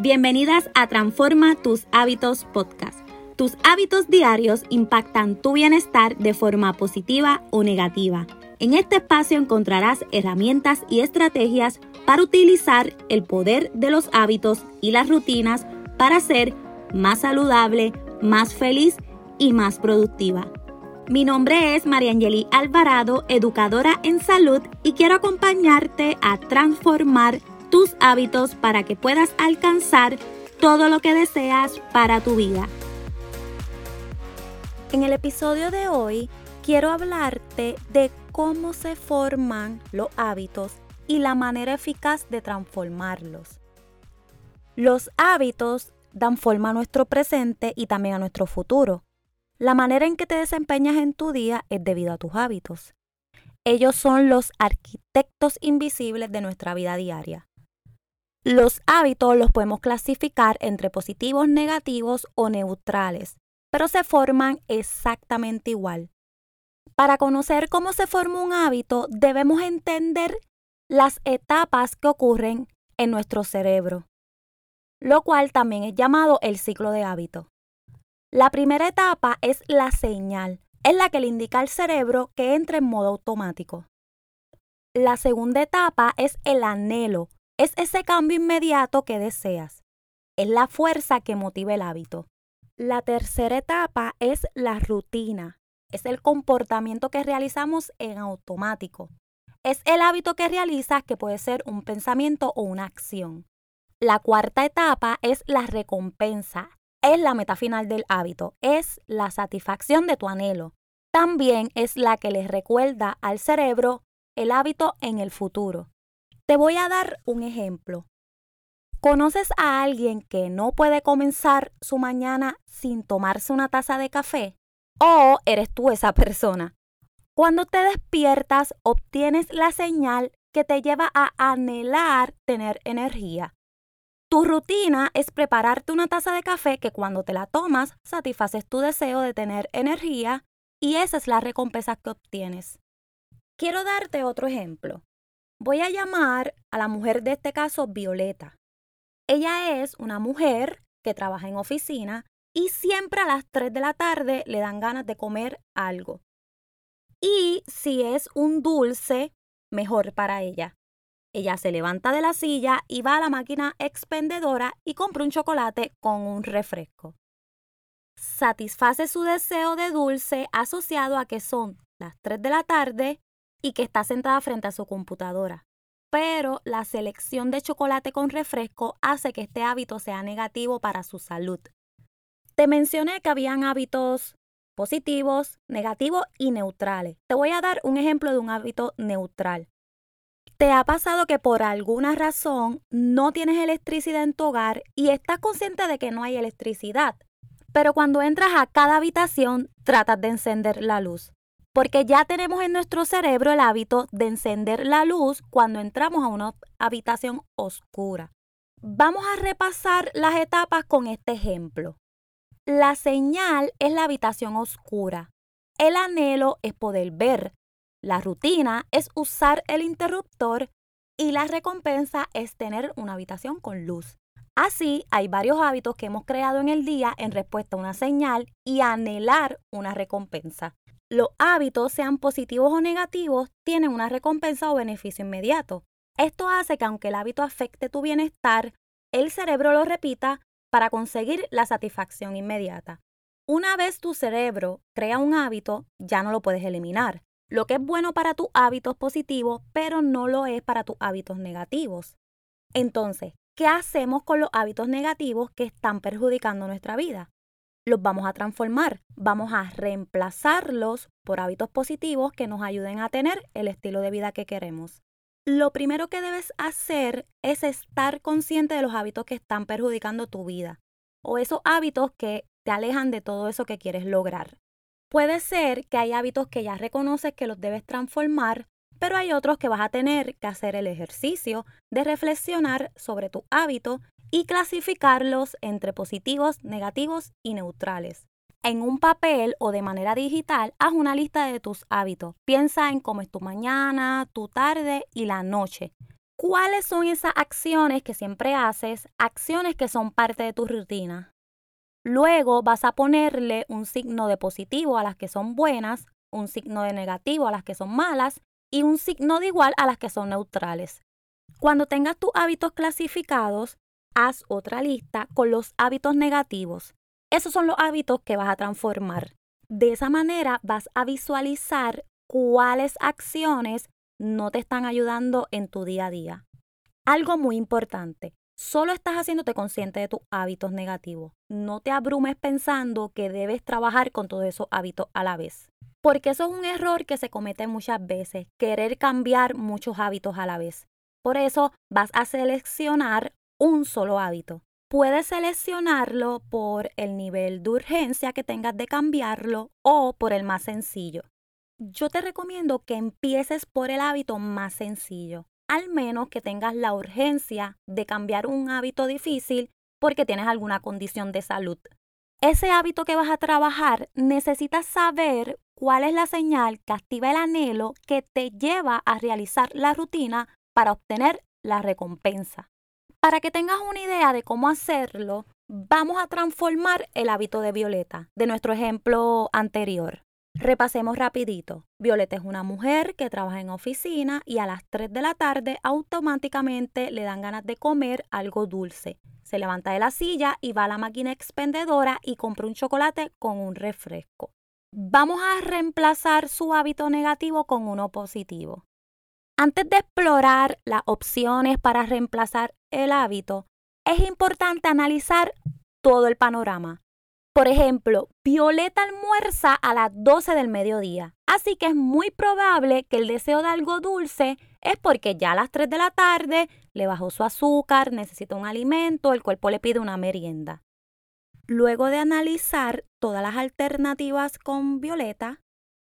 Bienvenidas a Transforma tus hábitos podcast. Tus hábitos diarios impactan tu bienestar de forma positiva o negativa. En este espacio encontrarás herramientas y estrategias para utilizar el poder de los hábitos y las rutinas para ser más saludable, más feliz y más productiva. Mi nombre es Mariangeli Alvarado, educadora en salud y quiero acompañarte a transformar tus hábitos para que puedas alcanzar todo lo que deseas para tu vida. En el episodio de hoy quiero hablarte de cómo se forman los hábitos y la manera eficaz de transformarlos. Los hábitos dan forma a nuestro presente y también a nuestro futuro. La manera en que te desempeñas en tu día es debido a tus hábitos. Ellos son los arquitectos invisibles de nuestra vida diaria. Los hábitos los podemos clasificar entre positivos, negativos o neutrales, pero se forman exactamente igual. Para conocer cómo se forma un hábito, debemos entender las etapas que ocurren en nuestro cerebro, lo cual también es llamado el ciclo de hábito. La primera etapa es la señal, es la que le indica al cerebro que entra en modo automático. La segunda etapa es el anhelo, es ese cambio inmediato que deseas. Es la fuerza que motiva el hábito. La tercera etapa es la rutina, es el comportamiento que realizamos en automático. Es el hábito que realizas que puede ser un pensamiento o una acción. La cuarta etapa es la recompensa, es la meta final del hábito, es la satisfacción de tu anhelo. También es la que les recuerda al cerebro el hábito en el futuro. Te voy a dar un ejemplo. ¿Conoces a alguien que no puede comenzar su mañana sin tomarse una taza de café? ¿O eres tú esa persona? Cuando te despiertas, obtienes la señal que te lleva a anhelar tener energía. Tu rutina es prepararte una taza de café que cuando te la tomas satisfaces tu deseo de tener energía y esa es la recompensa que obtienes. Quiero darte otro ejemplo. Voy a llamar a la mujer de este caso Violeta. Ella es una mujer que trabaja en oficina y siempre a las 3 de la tarde le dan ganas de comer algo. Y si es un dulce, mejor para ella. Ella se levanta de la silla y va a la máquina expendedora y compra un chocolate con un refresco. Satisface su deseo de dulce asociado a que son las 3 de la tarde y que está sentada frente a su computadora. Pero la selección de chocolate con refresco hace que este hábito sea negativo para su salud. Te mencioné que habían hábitos positivos, negativos y neutrales. Te voy a dar un ejemplo de un hábito neutral. ¿Te ha pasado que por alguna razón no tienes electricidad en tu hogar y estás consciente de que no hay electricidad? Pero cuando entras a cada habitación tratas de encender la luz. Porque ya tenemos en nuestro cerebro el hábito de encender la luz cuando entramos a una habitación oscura. Vamos a repasar las etapas con este ejemplo. La señal es la habitación oscura. El anhelo es poder ver, la rutina es usar el interruptor y la recompensa es tener una habitación con luz. Así, hay varios hábitos que hemos creado en el día en respuesta a una señal y anhelar una recompensa. Los hábitos, sean positivos o negativos, tienen una recompensa o beneficio inmediato. Esto hace que aunque el hábito afecte tu bienestar, el cerebro lo repita para conseguir la satisfacción inmediata. Una vez tu cerebro crea un hábito, ya no lo puedes eliminar. Lo que es bueno para tus hábitos positivos, pero no lo es para tus hábitos negativos. Entonces, ¿qué hacemos con los hábitos negativos que están perjudicando nuestra vida? Los vamos a transformar, vamos a reemplazarlos por hábitos positivos que nos ayuden a tener el estilo de vida que queremos. Lo primero que debes hacer es estar consciente de los hábitos que están perjudicando tu vida o esos hábitos que te alejan de todo eso que quieres lograr. Puede ser que hay hábitos que ya reconoces que los debes transformar, pero hay otros que vas a tener que hacer el ejercicio de reflexionar sobre tu hábito y clasificarlos entre positivos, negativos y neutrales. En un papel o de manera digital, haz una lista de tus hábitos. Piensa en cómo es tu mañana, tu tarde y la noche. ¿Cuáles son esas acciones que siempre haces? Acciones que son parte de tu rutina. Luego vas a ponerle un signo de positivo a las que son buenas, un signo de negativo a las que son malas y un signo de igual a las que son neutrales. Cuando tengas tus hábitos clasificados, haz otra lista con los hábitos negativos. Esos son los hábitos que vas a transformar. De esa manera vas a visualizar cuáles acciones no te están ayudando en tu día a día. Algo muy importante, solo estás haciéndote consciente de tus hábitos negativos. No te abrumes pensando que debes trabajar con todos esos hábitos a la vez. Porque eso es un error que se comete muchas veces, querer cambiar muchos hábitos a la vez. Por eso vas a seleccionar un solo hábito. Puedes seleccionarlo por el nivel de urgencia que tengas de cambiarlo o por el más sencillo yo te recomiendo que empieces por el hábito más sencillo, al menos que tengas la urgencia de cambiar un hábito difícil porque tienes alguna condición de salud. Ese hábito que vas a trabajar necesitas saber cuál es la señal que activa el anhelo que te lleva a realizar la rutina para obtener la recompensa. Para que tengas una idea de cómo hacerlo, vamos a transformar el hábito de Violeta, de nuestro ejemplo anterior. Repasemos rapidito. Violeta es una mujer que trabaja en oficina y a las 3 de la tarde automáticamente le dan ganas de comer algo dulce. Se levanta de la silla y va a la máquina expendedora y compra un chocolate con un refresco. Vamos a reemplazar su hábito negativo con uno positivo. Antes de explorar las opciones para reemplazar el hábito, es importante analizar todo el panorama. Por ejemplo, Violeta almuerza a las 12 del mediodía, así que es muy probable que el deseo de algo dulce es porque ya a las 3 de la tarde le bajó su azúcar, necesita un alimento, el cuerpo le pide una merienda. Luego de analizar todas las alternativas con Violeta,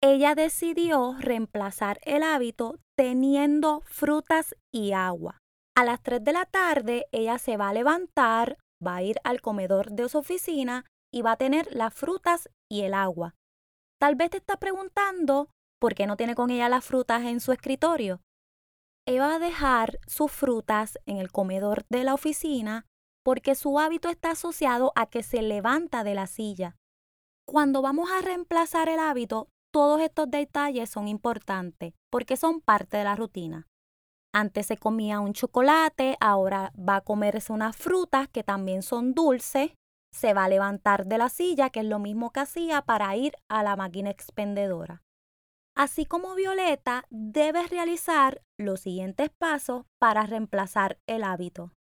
ella decidió reemplazar el hábito teniendo frutas y agua. A las 3 de la tarde ella se va a levantar, va a ir al comedor de su oficina y va a tener las frutas y el agua. Tal vez te estás preguntando por qué no tiene con ella las frutas en su escritorio. Ella va a dejar sus frutas en el comedor de la oficina porque su hábito está asociado a que se levanta de la silla. Cuando vamos a reemplazar el hábito, todos estos detalles son importantes porque son parte de la rutina. Antes se comía un chocolate, ahora va a comerse unas frutas que también son dulces se va a levantar de la silla, que es lo mismo que hacía para ir a la máquina expendedora. Así como Violeta, debes realizar los siguientes pasos para reemplazar el hábito.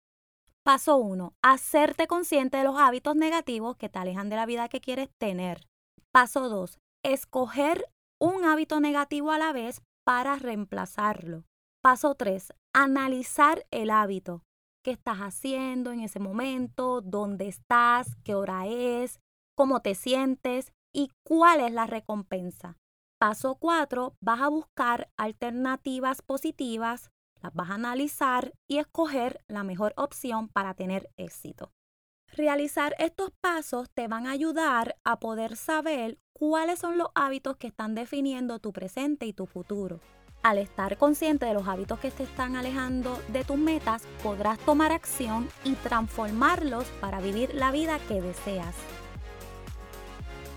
Paso 1. Hacerte consciente de los hábitos negativos que te alejan de la vida que quieres tener. Paso 2. Escoger un hábito negativo a la vez para reemplazarlo. Paso 3. Analizar el hábito qué estás haciendo en ese momento, dónde estás, qué hora es, cómo te sientes y cuál es la recompensa. Paso 4, vas a buscar alternativas positivas, las vas a analizar y escoger la mejor opción para tener éxito. Realizar estos pasos te van a ayudar a poder saber cuáles son los hábitos que están definiendo tu presente y tu futuro. Al estar consciente de los hábitos que te están alejando de tus metas, podrás tomar acción y transformarlos para vivir la vida que deseas.